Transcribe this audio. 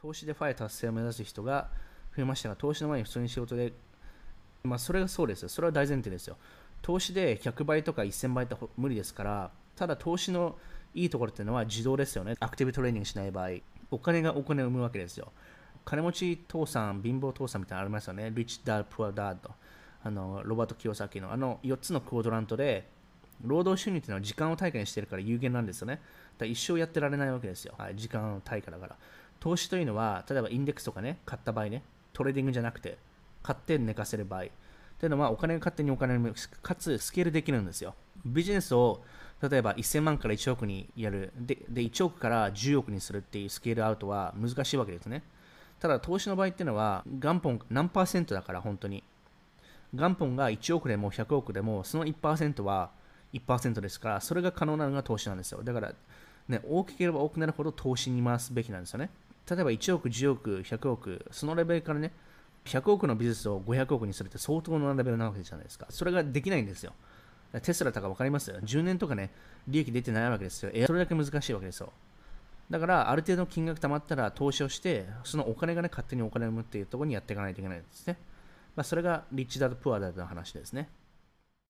投資でファイア達成を目指す人が増えましたが、投資の前に普通に仕事で、まあ、それがそうですよ。それは大前提ですよ。投資で100倍とか1000倍って無理ですから、ただ投資のいいところっていうのは自動ですよね。アクティブトレーニングしない場合。お金がお金を生むわけですよ。金持ち父さん、貧乏父さんみたいなのありますよね。リッチ・ダー・プア・ダーと。あの、ロバート・キヨサキのあの4つのクオドラントで、労働収入っていうのは時間を対価にしてるから有限なんですよね。だ一生やってられないわけですよ。はい、時間の対価だから。投資というのは、例えばインデックスとかね、買った場合ね、トレーディングじゃなくて、買って寝かせる場合。というのは、お金が勝手にお金に、かつスケールできるんですよ。ビジネスを、例えば1000万から1億にやる。で、で1億から10億にするっていうスケールアウトは難しいわけですね。ただ、投資の場合っていうのは、元本何パーセントだから、本当に。元本が1億でも100億でも、その1%は1%ですから、それが可能なのが投資なんですよ。だから、ね、大きければ多くなるほど投資に回すべきなんですよね。例えば1億、10億、100億、そのレベルからね、100億のビジネスを500億にするって相当なレベルなわけじゃないですか。それができないんですよ。テスラとか分かりますよ。10年とかね、利益出てないわけですよ。それだけ難しいわけですよ。だから、ある程度の金額貯まったら投資をして、そのお金がね、勝手にお金を生むっていうところにやっていかないといけないんですね。まあ、それがリッチダーとプアダーの話ですね。